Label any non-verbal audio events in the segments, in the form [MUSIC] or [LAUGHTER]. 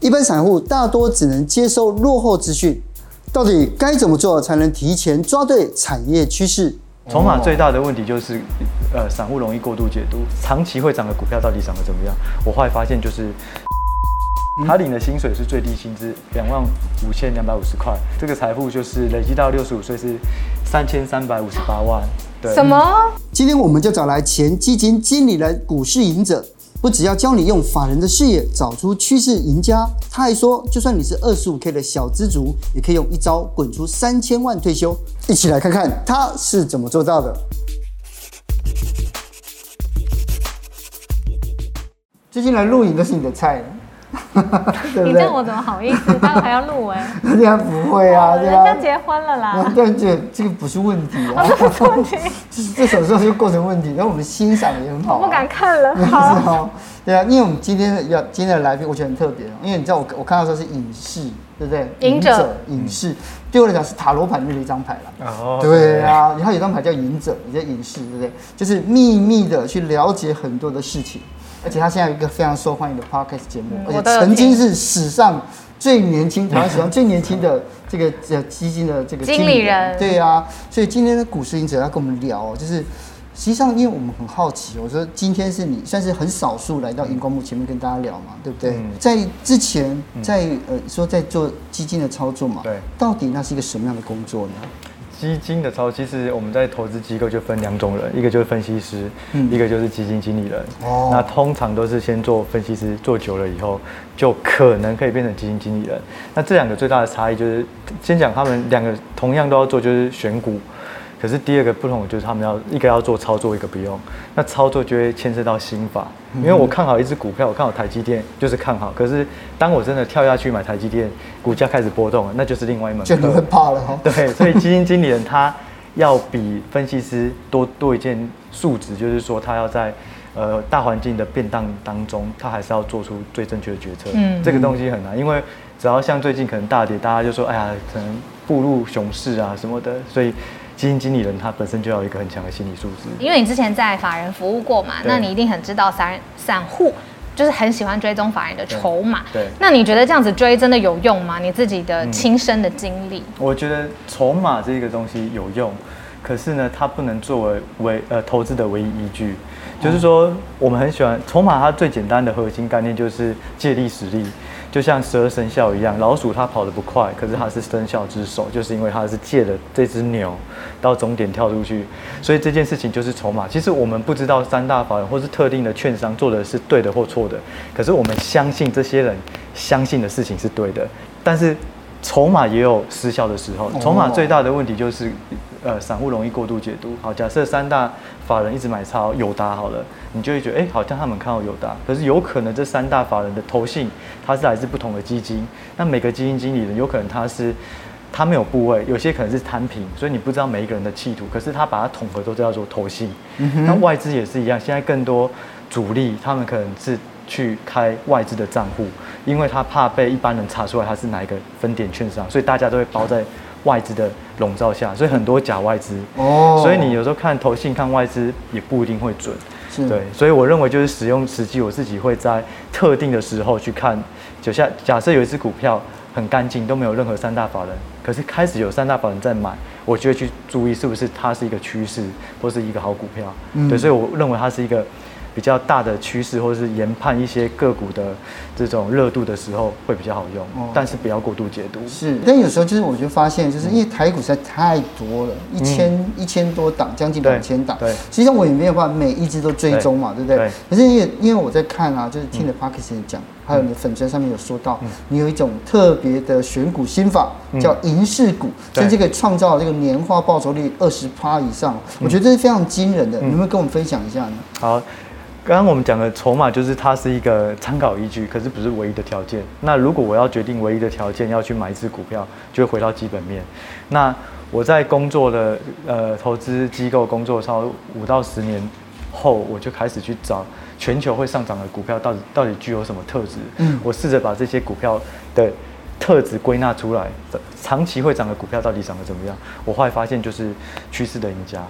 一般散户大多只能接收落后资讯，到底该怎么做才能提前抓对产业趋势？筹码最大的问题就是，呃，散户容易过度解读，长期会涨的股票到底涨得怎么样？我后来发现就是，他领的薪水是最低薪资两万五千两百五十块，这个财富就是累积到六十五岁是三千三百五十八万。对，什么？今天我们就找来前基金经理人股市赢者。不只要教你用法人的视野找出趋势赢家，他还说，就算你是二十五 K 的小资族，也可以用一招滚出三千万退休。一起来看看他是怎么做到的。最近来录影都是你的菜。[LAUGHS] 你这样我怎么好意思？待会还要录哎。[LAUGHS] 人家不会啊，人家结婚了啦。但这，这个不是问题啊。不是问题。[LAUGHS] 就是这首歌就构成问题，然后我们欣赏也很好。我不敢看了。好。对啊，因为我们今天的要今天的来宾，我觉得很特别，因为你知道我我看到说是影视，对不对？隐者，影视，对我来讲是塔罗牌里面的一张牌了。哦。对啊，然后有张牌叫隐者，也叫隐士，对不对？就是秘密的去了解很多的事情。而且他现在有一个非常受欢迎的 podcast 节目，而且曾经是史上最年轻，台湾史上最年轻的这个呃基金的这个经理人。对啊，所以今天的股市赢者要跟我们聊，就是实际上因为我们很好奇，我说今天是你算是很少数来到荧光幕前面跟大家聊嘛，对不对？在之前在呃说在做基金的操作嘛，对，到底那是一个什么样的工作呢？基金的操，其实我们在投资机构就分两种人，一个就是分析师，嗯、一个就是基金经理人。哦，那通常都是先做分析师，做久了以后，就可能可以变成基金经理人。那这两个最大的差异就是，先讲他们两个同样都要做，就是选股。可是第二个不同就是他们要一个要做操作，一个不用。那操作就会牵涉到心法，因为我看好一只股票，我看好台积电就是看好。可是当我真的跳下去买台积电，股价开始波动了，那就是另外一门课。就会怕了哈。对，[LAUGHS] 所以基金经理人他要比分析师多多一件素质，就是说他要在呃大环境的变动当中，他还是要做出最正确的决策。嗯，这个东西很难，因为只要像最近可能大跌，大家就说哎呀，可能步入熊市啊什么的，所以。基金经理人他本身就要有一个很强的心理素质，因为你之前在法人服务过嘛，那你一定很知道散散户就是很喜欢追踪法人的筹码。对，那你觉得这样子追真的有用吗？你自己的亲身的经历？我觉得筹码这个东西有用，可是呢，它不能作为为呃投资的唯一依据。就是说，我们很喜欢筹码，它最简单的核心概念就是借力使力。就像十二生肖一样，老鼠它跑得不快，可是它是生肖之首，就是因为它是借了这只牛到终点跳出去，所以这件事情就是筹码。其实我们不知道三大法人或是特定的券商做的是对的或错的，可是我们相信这些人相信的事情是对的。但是筹码也有失效的时候，筹码最大的问题就是。呃，散户容易过度解读。好，假设三大法人一直买超友达好了，你就会觉得，哎、欸，好像他们看好友达。可是有可能这三大法人的投信，它是来自不同的基金。那每个基金经理人有可能他是他没有部位，有些可能是摊平，所以你不知道每一个人的企图。可是他把它统合都叫做投信。那外资也是一样，现在更多主力他们可能是去开外资的账户，因为他怕被一般人查出来他是哪一个分点券商，所以大家都会包在。外资的笼罩下，所以很多假外资。哦，所以你有时候看投信看外资也不一定会准，是。对，所以我认为就是使用时机，我自己会在特定的时候去看，就像假设有一只股票很干净，都没有任何三大法人，可是开始有三大法人在买，我就会去注意是不是它是一个趋势或是一个好股票，嗯、对，所以我认为它是一个。比较大的趋势，或者是研判一些个股的这种热度的时候，会比较好用，哦、但是不要过度解读。是，但有时候就是我就发现，就是因为台股实在太多了，嗯、一千一千多档，将近两千档。对，实际上我也没有办法每一只都追踪嘛，对，对不对？对，可是因为因为我在看啊，就是听了 Parkes 讲，嗯、还有你的粉专上面有说到，嗯、你有一种特别的选股心法，嗯、叫银饰股，甚至可以创造这个年化报酬率二十趴以上，嗯、我觉得这是非常惊人的。嗯、你能不能跟我们分享一下呢？好。刚刚我们讲的筹码就是它是一个参考依据，可是不是唯一的条件。那如果我要决定唯一的条件要去买一只股票，就会回到基本面。那我在工作的呃投资机构工作超五到十年后，我就开始去找全球会上涨的股票到底到底具有什么特质。嗯，我试着把这些股票的特质归纳出来，长期会涨的股票到底涨得怎么样？我后来发现就是趋势的赢家，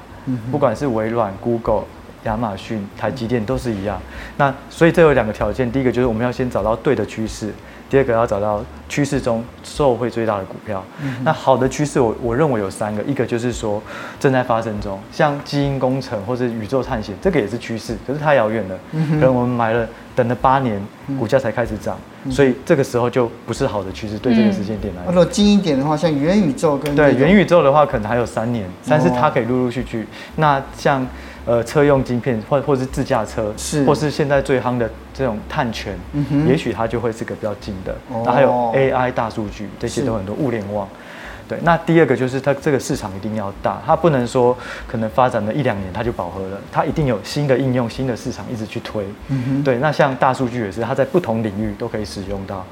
不管是微软、Google。亚马逊、台积电都是一样。那所以这有两个条件，第一个就是我们要先找到对的趋势，第二个要找到趋势中受惠最大的股票。嗯、那好的趋势，我我认为有三个，一个就是说正在发生中，像基因工程或者宇宙探险，这个也是趋势，可是太遥远了。嗯、可能我们买了，等了八年，股价才开始涨，嗯、所以这个时候就不是好的趋势。对这个时间点来说，如果近一点的话，像元宇宙跟对元宇宙的话，可能还有三年，但是它可以陆陆续续。那像。呃，车用晶片或或是自驾车，是，或是现在最夯的这种碳权，嗯哼，也许它就会是个比较近的。哦，那还有 AI 大数据，这些都很多物联网。对，那第二个就是它这个市场一定要大，它不能说可能发展了一两年它就饱和了，它一定有新的应用、新的市场一直去推。嗯，对，那像大数据也是，它在不同领域都可以使用到。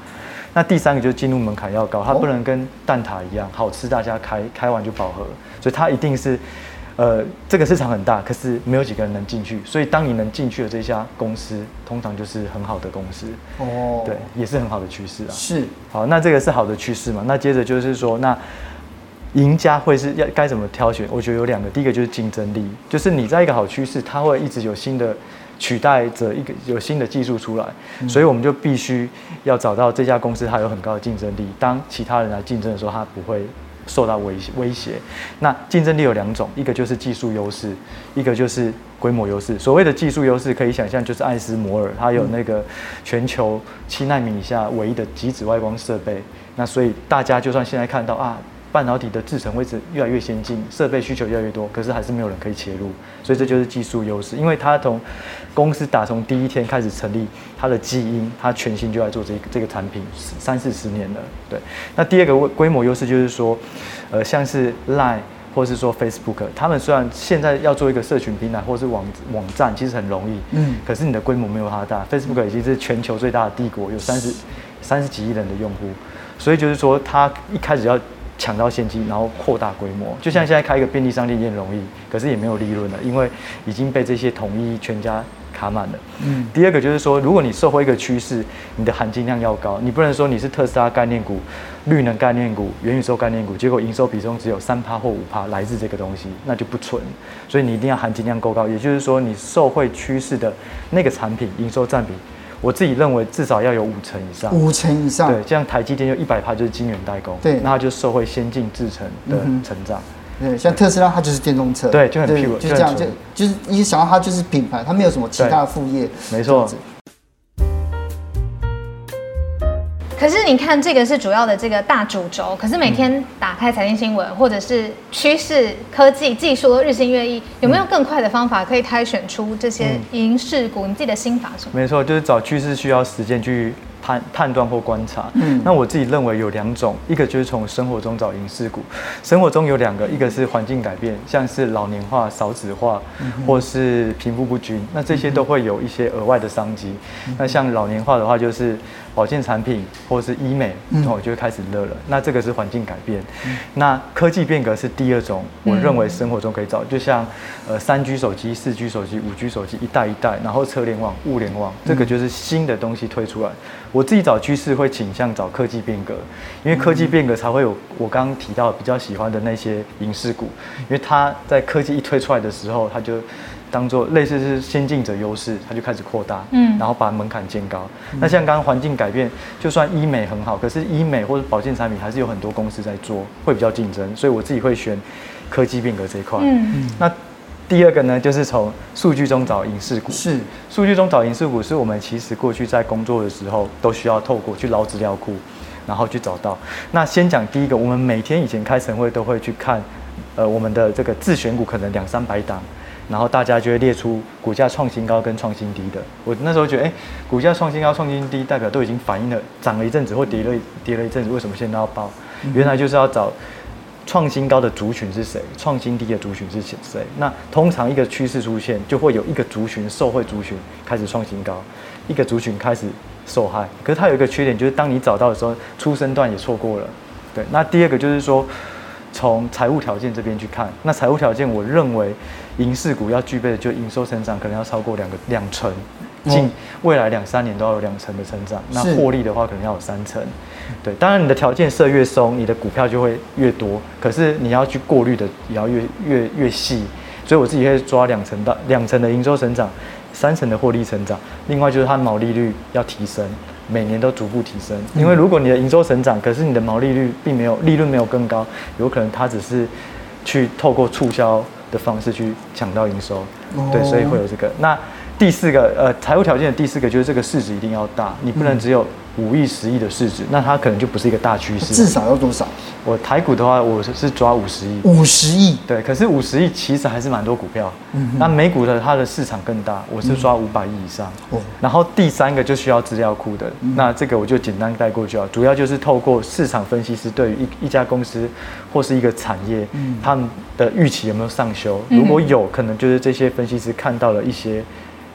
那第三个就是进入门槛要高，它不能跟蛋挞一样好吃，大家开开完就饱和，所以它一定是。呃，这个市场很大，可是没有几个人能进去，所以当你能进去的这家公司，通常就是很好的公司哦，对，也是很好的趋势啊。是，好，那这个是好的趋势嘛？那接着就是说，那赢家会是要该怎么挑选？我觉得有两个，第一个就是竞争力，就是你在一个好趋势，它会一直有新的取代者，一个有新的技术出来，嗯、所以我们就必须要找到这家公司它有很高的竞争力，当其他人来竞争的时候，它不会。受到威威胁，那竞争力有两种，一个就是技术优势，一个就是规模优势。所谓的技术优势，可以想象就是艾斯摩尔，它有那个全球七纳米以下唯一的极紫外光设备。那所以大家就算现在看到啊。半导体的制程位置越来越先进，设备需求越来越多，可是还是没有人可以切入，所以这就是技术优势。因为它从公司打从第一天开始成立，它的基因，它全心就在做这个、这个产品，三四十年了。对，那第二个规模优势就是说，呃，像是 Line 或是说 Facebook，他们虽然现在要做一个社群平台或是网网站，其实很容易，嗯，可是你的规模没有它大。Facebook 已经是全球最大的帝国，有三十三十几亿人的用户，所以就是说，它一开始要。抢到现金，然后扩大规模，就像现在开一个便利商店也很容易，可是也没有利润了，因为已经被这些统一全家卡满了。嗯，第二个就是说，如果你受惠一个趋势，你的含金量要高，你不能说你是特斯拉概念股、绿能概念股、元宇宙概念股，结果营收比重只有三趴或五趴来自这个东西，那就不纯。所以你一定要含金量够高，也就是说，你受惠趋势的那个产品营收占比。我自己认为至少要有五成以上，五成以上，对，这样台积电就一百趴就是晶圆代工，对，那它就受惠先进制程的成长，对，像特斯拉它就是电动车，对，就很 pure，就这样，就就是一想到它就是品牌，它没有什么其他的副业，没错。可是你看，这个是主要的这个大主轴。可是每天打开财经新闻，或者是趋势、科技、技术都日新月异，有没有更快的方法可以筛选出这些银饰股？你自己的心法是什么？没错，就是找趋势需要时间去。判判断或观察，嗯，那我自己认为有两种，一个就是从生活中找银饰股。生活中有两个，一个是环境改变，像是老年化、少子化，嗯、或是贫富不均，那这些都会有一些额外的商机。嗯、那像老年化的话，就是保健产品或者是医美，然后、嗯、就会开始热了。那这个是环境改变。嗯、那科技变革是第二种，我认为生活中可以找，就像呃三 G 手机、四 G 手机、五 G 手机一代一代，然后车联网、物联网，这个就是新的东西推出来。我自己找趋势会倾向找科技变革，因为科技变革才会有我刚刚提到比较喜欢的那些影视股，因为它在科技一推出来的时候，它就当做类似是先进者优势，它就开始扩大，嗯，然后把门槛建高。那像刚刚环境改变，就算医美很好，可是医美或者保健产品还是有很多公司在做，会比较竞争，所以我自己会选科技变革这一块。嗯，那。第二个呢，就是从数据中找影视股。是，数据中找影视股，是我们其实过去在工作的时候都需要透过去捞资料库，然后去找到。那先讲第一个，我们每天以前开晨会都会去看，呃，我们的这个自选股可能两三百档，然后大家就会列出股价创新高跟创新低的。我那时候觉得，哎，股价创新高、创新低，代表都已经反映了涨了一阵子或跌了跌了一阵子，为什么现在要报？原来就是要找。创新高的族群是谁？创新低的族群是谁？那通常一个趋势出现，就会有一个族群受惠族群开始创新高，一个族群开始受害。可是它有一个缺点，就是当你找到的时候，出生段也错过了。对，那第二个就是说，从财务条件这边去看，那财务条件，我认为赢势股要具备的，就营收成长可能要超过两个两成。近未来两三年都要有两成的成长，那获利的话可能要有三成。对，当然你的条件设越松，你的股票就会越多。可是你要去过滤的也要越越越细。所以我自己会抓两成到两成的营收成长，三成的获利成长。另外就是它毛利率要提升，每年都逐步提升。因为如果你的营收成长，可是你的毛利率并没有，利润没有更高，有可能它只是去透过促销的方式去抢到营收。哦、对，所以会有这个。那第四个，呃，财务条件的第四个就是这个市值一定要大，你不能只有。五亿、十亿的市值，那它可能就不是一个大趋势。至少要多少？我台股的话，我是抓五十亿。五十亿？对，可是五十亿其实还是蛮多股票。嗯。那美股的它的市场更大，我是抓五百亿以上。哦。然后第三个就需要资料库的，那这个我就简单带过去啊。主要就是透过市场分析师对于一一家公司或是一个产业，他们的预期有没有上修？如果有可能，就是这些分析师看到了一些。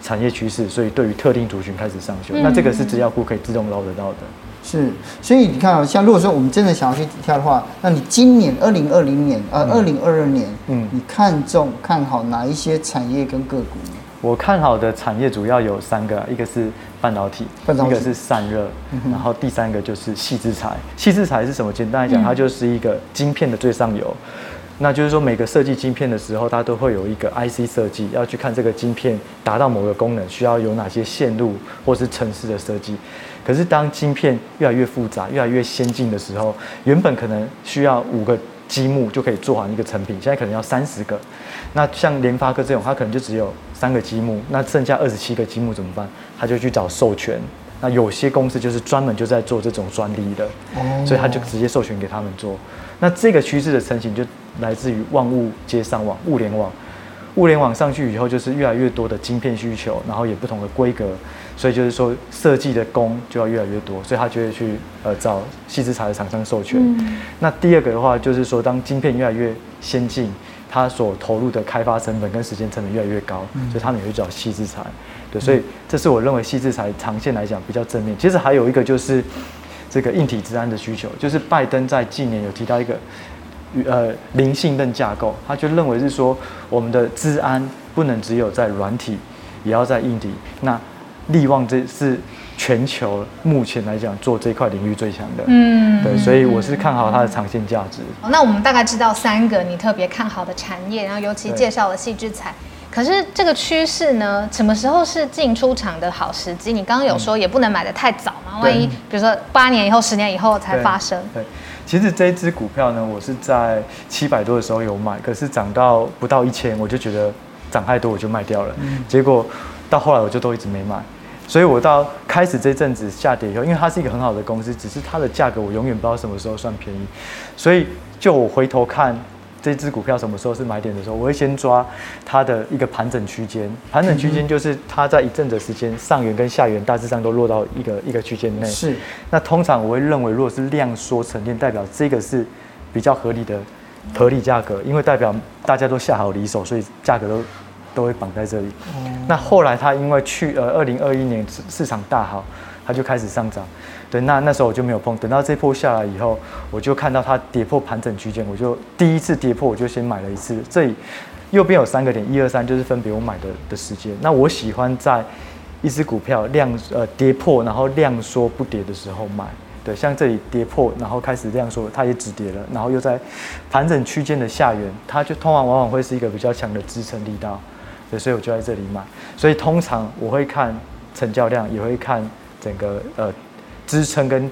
产业趋势，所以对于特定族群开始上修，嗯、那这个是资料库可以自动捞得到的。是，所以你看啊，像如果说我们真的想要去挑的话，那你今年二零二零年呃二零二二年，嗯，你看中看好哪一些产业跟个股呢？我看好的产业主要有三个，一个是半导体，半导体一个是散热，嗯、然后第三个就是矽智财。矽智财是什么？简单来讲，它就是一个晶片的最上游。那就是说，每个设计晶片的时候，它都会有一个 IC 设计，要去看这个晶片达到某个功能需要有哪些线路或是程式的设计。可是当晶片越来越复杂、越来越先进的时候，原本可能需要五个积木就可以做完一个成品，现在可能要三十个。那像联发科这种，它可能就只有三个积木，那剩下二十七个积木怎么办？他就去找授权。那有些公司就是专门就在做这种专利的，所以他就直接授权给他们做。那这个趋势的成型就。来自于万物皆上网，物联网，物联网上去以后，就是越来越多的晶片需求，然后也不同的规格，所以就是说设计的工就要越来越多，所以他就会去呃找矽智财的厂商授权。嗯、那第二个的话，就是说当晶片越来越先进，它所投入的开发成本跟时间成本越来越高，嗯、所以他们也会找矽智财。对，所以这是我认为矽智财长线来讲比较正面。其实还有一个就是这个硬体治安的需求，就是拜登在近年有提到一个。呃，零信任架构，他就认为是说，我们的治安不能只有在软体，也要在硬体。那力旺这是全球目前来讲做这块领域最强的，嗯，对，所以我是看好它的长线价值。那我们大概知道三个你特别看好的产业，然后尤其介绍了细致彩。可是这个趋势呢，什么时候是进出场的好时机？你刚刚有说也不能买的太早嘛，万一比如说八年以后、十年以后才发生。对。对其实这一支股票呢，我是在七百多的时候有买，可是涨到不到一千，我就觉得涨太多，我就卖掉了。嗯、结果到后来我就都一直没买，所以我到开始这阵子下跌以后，因为它是一个很好的公司，只是它的价格我永远不知道什么时候算便宜，所以就我回头看。这只股票什么时候是买点的时候？我会先抓它的一个盘整区间，盘整区间就是它在一阵子时间上缘跟下缘大致上都落到一个一个区间内。是。那通常我会认为，如果是量缩沉淀，代表这个是比较合理的合理价格，因为代表大家都下好离手，所以价格都都会绑在这里。那后来它因为去呃二零二一年市场大好，它就开始上涨。对，那那时候我就没有碰。等到这波下来以后，我就看到它跌破盘整区间，我就第一次跌破，我就先买了一次。这里右边有三个点，一二三，就是分别我买的的时间。那我喜欢在一只股票量呃跌破，然后量缩不跌的时候买。对，像这里跌破，然后开始量缩，它也止跌了，然后又在盘整区间的下缘，它就通常往往会是一个比较强的支撑力道。对，所以我就在这里买。所以通常我会看成交量，也会看整个呃。支撑跟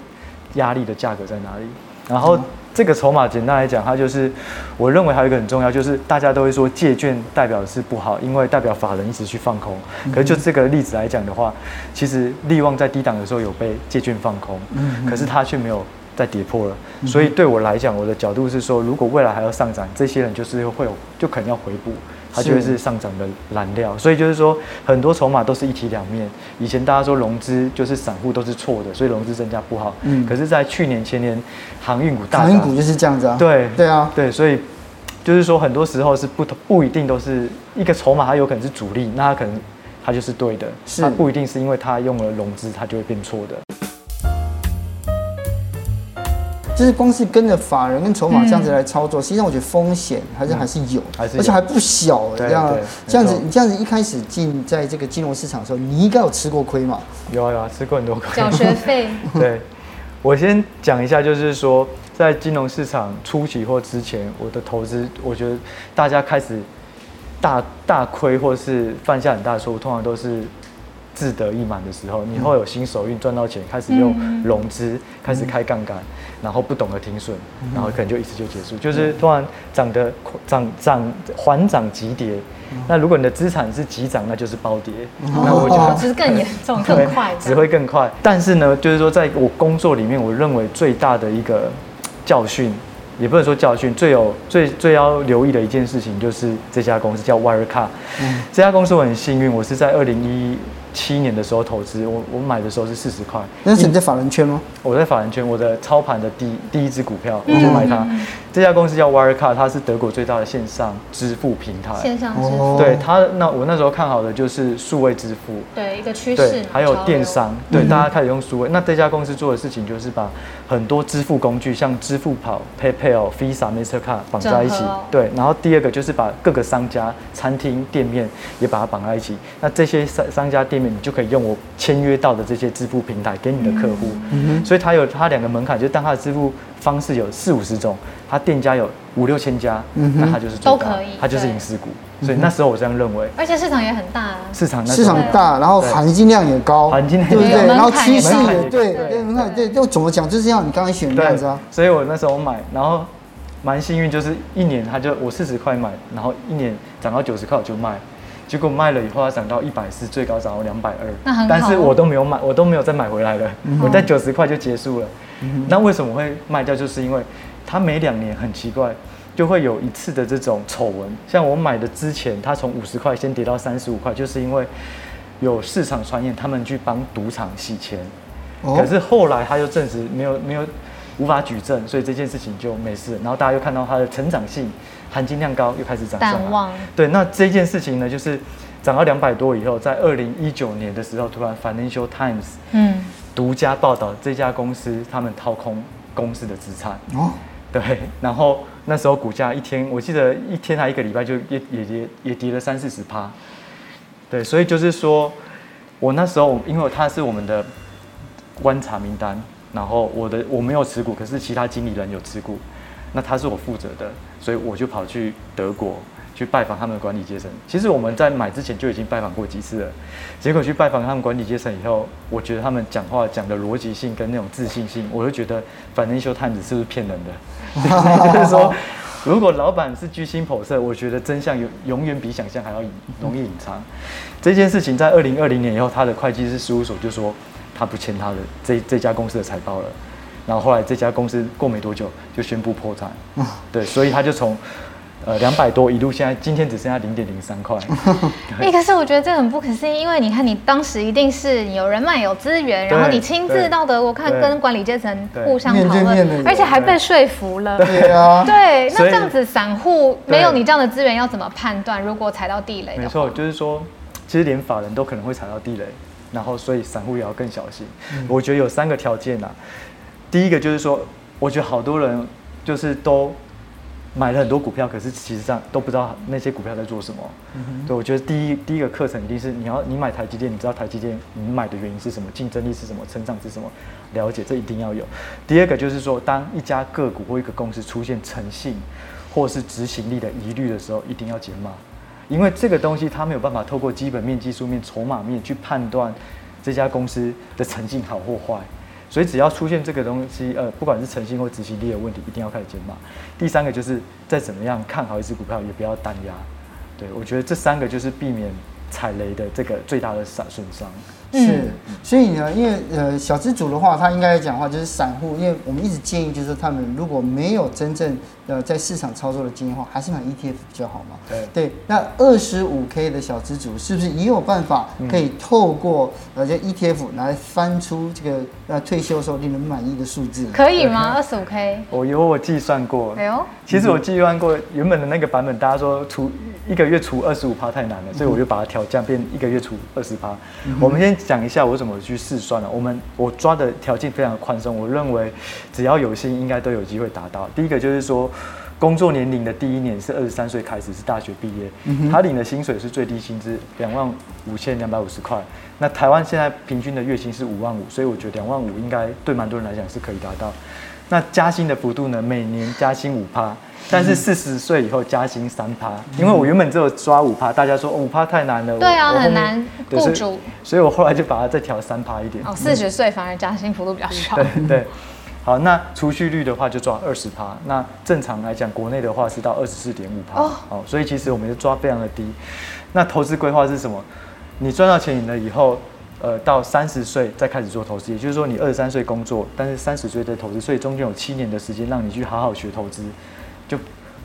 压力的价格在哪里？然后这个筹码简单来讲，它就是我认为还有一个很重要，就是大家都会说借券代表的是不好，因为代表法人一直去放空。可是就这个例子来讲的话，其实利旺在低档的时候有被借券放空，可是它却没有再跌破了。所以对我来讲，我的角度是说，如果未来还要上涨，这些人就是会有就可能要回补。它就会是上涨的燃料，所以就是说很多筹码都是一体两面。以前大家说融资就是散户都是错的，所以融资增加不好。嗯。可是，在去年前年，航运股大涨。航运股就是这样子啊。对对啊，对，所以就是说很多时候是不同，不一定都是一个筹码，它有可能是主力，那它可能它就是对的，是它不一定是因为它用了融资，它就会变错的。就是光是跟着法人跟筹码这样子来操作，实际上我觉得风险还是还是有，而且还不小。这样这样子，你这样子一开始进在这个金融市场的时候，你应该有吃过亏嘛？有啊有啊，吃过很多亏。缴学费。[LAUGHS] 对，我先讲一下，就是说在金融市场初期或之前，我的投资，我觉得大家开始大大亏或是犯下很大的错误，通常都是志得意满的时候，你会有新手运赚到钱，开始用融资，开始开杠杆，然后不懂得停损，然后可能就一次就结束，就是突然涨得涨涨缓涨急跌。那如果你的资产是急涨，那就是暴跌。那我觉得其实更严重、更快，只会更快。但是呢，就是说在我工作里面，我认为最大的一个教训。也不能说教训，最有最最要留意的一件事情就是这家公司叫 Wirecard。嗯，这家公司我很幸运，我是在二零一七年的时候投资，我我买的时候是四十块。那是你在法人圈吗？我在法人圈，我的操盘的第第一只股票，我就买它。嗯、这家公司叫 Wirecard，它是德国最大的线上支付平台。线上支付。对它，那我那时候看好的就是数位支付。对，一个趋势。对，还有电商，对，大家开始用数位。那这家公司做的事情就是把很多支付工具，像支付宝、PayPal、Visa、Mastercard 绑在一起。对，然后第二个就是把各个商家、餐厅、店面也把它绑在一起。那这些商商家店面，你就可以用我签约到的这些支付平台给你的客户。嗯，所以它有它两个门槛，就是当它的支付方式有四五十种，它店家有五六千家，嗯、那他就是，都可以，他就是隐私股。所以那时候我这样认为，而且市场也很大，市场市场大，然后含金量也高，含金量对不对？然后趋势也对对，门槛对，就怎么讲，就是这样，你刚才选这样子啊。所以我那时候买，然后蛮幸运，就是一年他就我四十块买，然后一年涨到九十块我就卖。结果卖了以后，它涨到一百四，最高涨到两百二。但是我都没有买，我都没有再买回来了。嗯、我在九十块就结束了。嗯、那为什么会卖掉？就是因为它每两年很奇怪，就会有一次的这种丑闻。像我买的之前，它从五十块先跌到三十五块，就是因为有市场传言他们去帮赌场洗钱。哦、可是后来他又证实没有没有无法举证，所以这件事情就没事。然后大家又看到它的成长性。含金量高，又开始涨上来。对，那这件事情呢，就是涨到两百多以后，在二零一九年的时候，突然 Financial Times 嗯独家报道这家公司他们掏空公司的资产哦，对，然后那时候股价一天，我记得一天还一个礼拜就也也也也跌了三四十趴，对，所以就是说我那时候因为他是我们的观察名单，然后我的我没有持股，可是其他经理人有持股。那他是我负责的，所以我就跑去德国去拜访他们的管理阶层。其实我们在买之前就已经拜访过几次了，结果去拜访他们管理阶层以后，我觉得他们讲话讲的逻辑性跟那种自信心，我就觉得 Financial Times 是不是骗人的？[LAUGHS] 就是说，如果老板是居心叵测，我觉得真相永永远比想象还要容易隐藏。这件事情在二零二零年以后，他的会计师事务所就说他不签他的这这家公司的财报了。然后后来这家公司过没多久就宣布破产，对，所以他就从呃两百多一路现在今天只剩下零点零三块。[LAUGHS] 哎、欸，可是我觉得这很不可思议，因为你看你当时一定是有人脉有资源，然后你亲自到德国看跟管理阶层互相讨论，而且还被说服了。对啊，[LAUGHS] 对，那这样子散户没有你这样的资源要怎么判断？如果踩到地雷？没错，就是说其实连法人都可能会踩到地雷，然后所以散户也要更小心。嗯、我觉得有三个条件、啊。第一个就是说，我觉得好多人就是都买了很多股票，可是其实上都不知道那些股票在做什么。嗯哼。对，我觉得第一第一个课程一定是你要你买台积电，你知道台积电你买的原因是什么，竞争力是什么，成长是什么，了解这一定要有。第二个就是说，当一家个股或一个公司出现诚信或是执行力的疑虑的时候，一定要减码，因为这个东西它没有办法透过基本面、技术面、筹码面去判断这家公司的诚信好或坏。所以只要出现这个东西，呃，不管是诚信或执行力的问题，一定要开始减码。第三个就是再怎么样看好一只股票，也不要单压。对，我觉得这三个就是避免踩雷的这个最大的损损伤。是，所以呢，因为呃，小资主的话，他应该讲话就是散户，因为我们一直建议就是他们如果没有真正呃在市场操作的经验的话，还是买 ETF 比较好嘛。对对，那二十五 K 的小资主是不是也有办法可以透过呃这 ETF 来翻出这个呃退休时候令人满意的数字？可以吗？二十五 K？我有我计算过。哎呦，其实我计算过原本的那个版本，大家说除一个月除二十五趴太难了，所以我就把它调降，变一个月除二十趴。我们先讲一下我怎么去试算了。我们我抓的条件非常宽松，我认为只要有心，应该都有机会达到。第一个就是说，工作年龄的第一年是二十三岁开始，是大学毕业，嗯、他领的薪水是最低薪资两万五千两百五十块。那台湾现在平均的月薪是五万五，所以我觉得两万五应该对蛮多人来讲是可以达到。那加薪的幅度呢，每年加薪五趴。但是四十岁以后加薪三趴，因为我原本只有抓五趴，大家说五趴太难了。对啊，很难雇主。所以我后来就把它再调三趴一点。哦，四十岁反而加薪幅度比较小。对对。好，那储蓄率的话就抓二十趴。那正常来讲，国内的话是到二十四点五趴。哦。所以其实我们就抓非常的低。那投资规划是什么？你赚到钱了以后，呃，到三十岁再开始做投资，也就是说你二十三岁工作，但是三十岁再投资，所以中间有七年的时间让你去好好学投资。就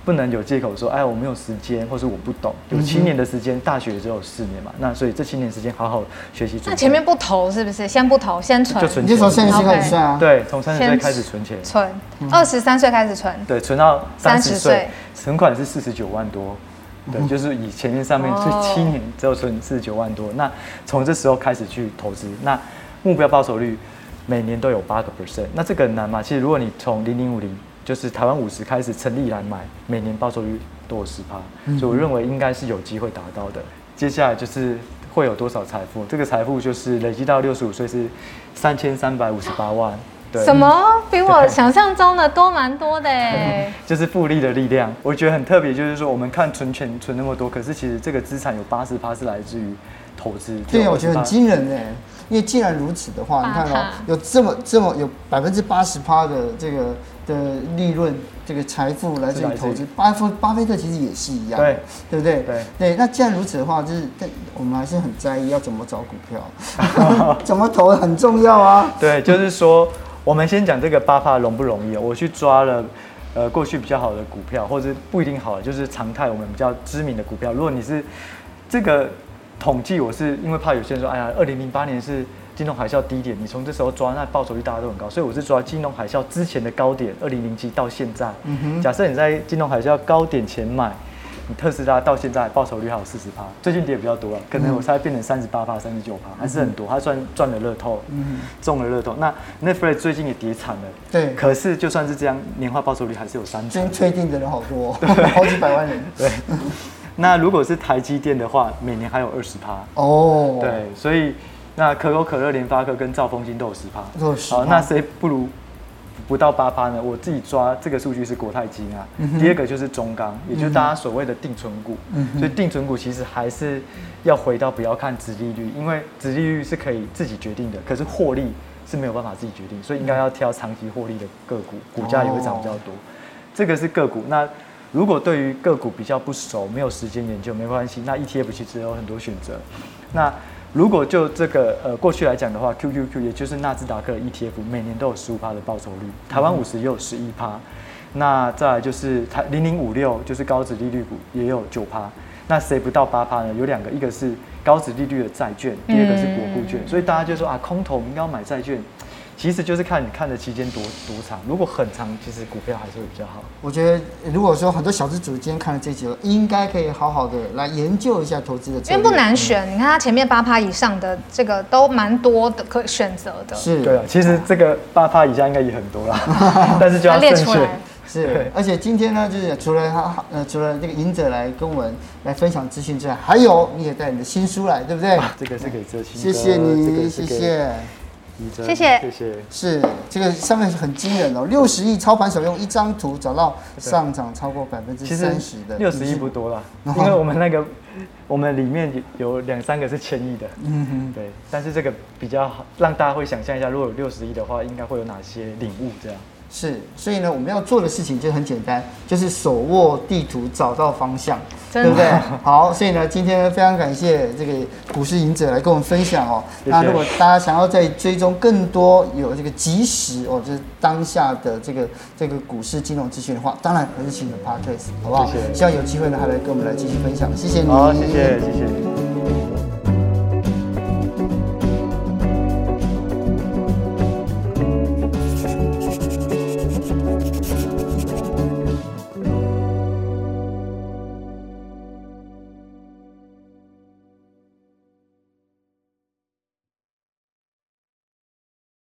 不能有借口说，哎，我没有时间，[LAUGHS] 或是我不懂。有七年的时间，大学只有四年嘛，那所以这七年时间好好学习。那前面不投是不是？先不投，先存。就存钱。你从三十岁开始算啊？对，从三十岁开始存钱。存，二十三岁开始存。对，存到三十岁，存款是四十九万多。对，就是以前面上面最七年只有存四十九万多，那从这时候开始去投资，那目标报酬率每年都有八个 percent。那这个很难吗？其实如果你从零零五零。就是台湾五十开始成立来买，每年报酬率都有十趴，所以我认为应该是有机会达到的。接下来就是会有多少财富？这个财富就是累积到六十五岁是三千三百五十八万。对，什么？比我想象中的多蛮多的哎。[LAUGHS] 就是复利的力量，我觉得很特别。就是说，我们看存钱存那么多，可是其实这个资产有八十趴是来自于投资。对，我觉得很惊人哎。因为既然如此的话，你看哦，有这么这么有百分之八十趴的这个。的利润，这个财富来自于投资。巴菲巴菲特其实也是一样，对，对不对？对对。那既然如此的话，就是但我们还是很在意要怎么找股票，[LAUGHS] 怎么投很重要啊。对，就是说，我们先讲这个八趴容不容易？我去抓了，呃，过去比较好的股票，或者不一定好，就是常态我们比较知名的股票。如果你是这个统计，我是因为怕有些人说，哎呀，二零零八年是。金融海啸低点，你从这时候抓，那报酬率大家都很高，所以我是抓金融海啸之前的高点，二零零七到现在。假设你在金融海啸高点前买，你 [LAUGHS] 特斯拉到现在报酬率还有四十趴，最近跌比较多了，可能我猜变成三十八趴、三十九趴，还是很多，它算赚了乐透，嗯，中了乐透。那 Netflix 最近也跌惨了，对。可是就算是这样，年化报酬率还是有三成。最近确定的人好多，[LAUGHS] [LAUGHS] 好几百万人。对。那如果是台积电的话，每年还有二十趴。哦。对，所以。那可口可乐、联发科跟兆丰金都有十趴，好，那谁不如不到八趴呢？我自己抓这个数据是国泰金啊。嗯、第二个就是中钢，也就是大家所谓的定存股。嗯、所以定存股其实还是要回到不要看殖利率，因为殖利率是可以自己决定的，可是获利是没有办法自己决定，所以应该要挑长期获利的个股，股价也会涨比较多。哦、这个是个股。那如果对于个股比较不熟，没有时间研究，没关系。那 ETF 其实有很多选择。那如果就这个呃过去来讲的话，QQQ 也就是纳斯达克 ETF 每年都有十五趴的报酬率，台湾五十也有十一趴，那再来就是台零零五六就是高值利率股也有九趴，那谁不到八趴呢？有两个，一个是高值利率的债券，第二个是国库券，所以大家就说啊，空头应该要买债券。其实就是看你看的期间多多长，如果很长，其实股票还是会比较好。我觉得如果说很多小资主今天看了这集，应该可以好好的来研究一下投资的。因为不难选，嗯、你看它前面八趴以上的这个都蛮多的可选择的。是，对啊，其实这个八趴以下应该也很多啦，[LAUGHS] 但是就要列出来。是，而且今天呢，就是除了他呃，除了这个赢者来跟我们来分享资讯之外，还有你也带你的新书来，对不对？啊、这个是给哲青，谢谢你，谢谢。谢谢，谢谢。是这个上面是很惊人哦，六十亿操盘手用一张图找到上涨超过百分之三十的。六十亿不多了，因为我们那个我们里面有两三个是千亿的。嗯哼，对。但是这个比较好，让大家会想象一下，如果有六十亿的话，应该会有哪些领悟这样。是，所以呢，我们要做的事情就很简单，就是手握地图找到方向，的对不对？好，所以呢，今天非常感谢这个股市赢者来跟我们分享哦。谢谢。那如果大家想要再追踪更多有这个即时哦，就是当下的这个这个股市金融资讯的话，当然还是请你们 Podcast，好不好？谢谢。希望有机会呢，还来跟我们来继续分享。谢谢你。好，谢谢，谢谢。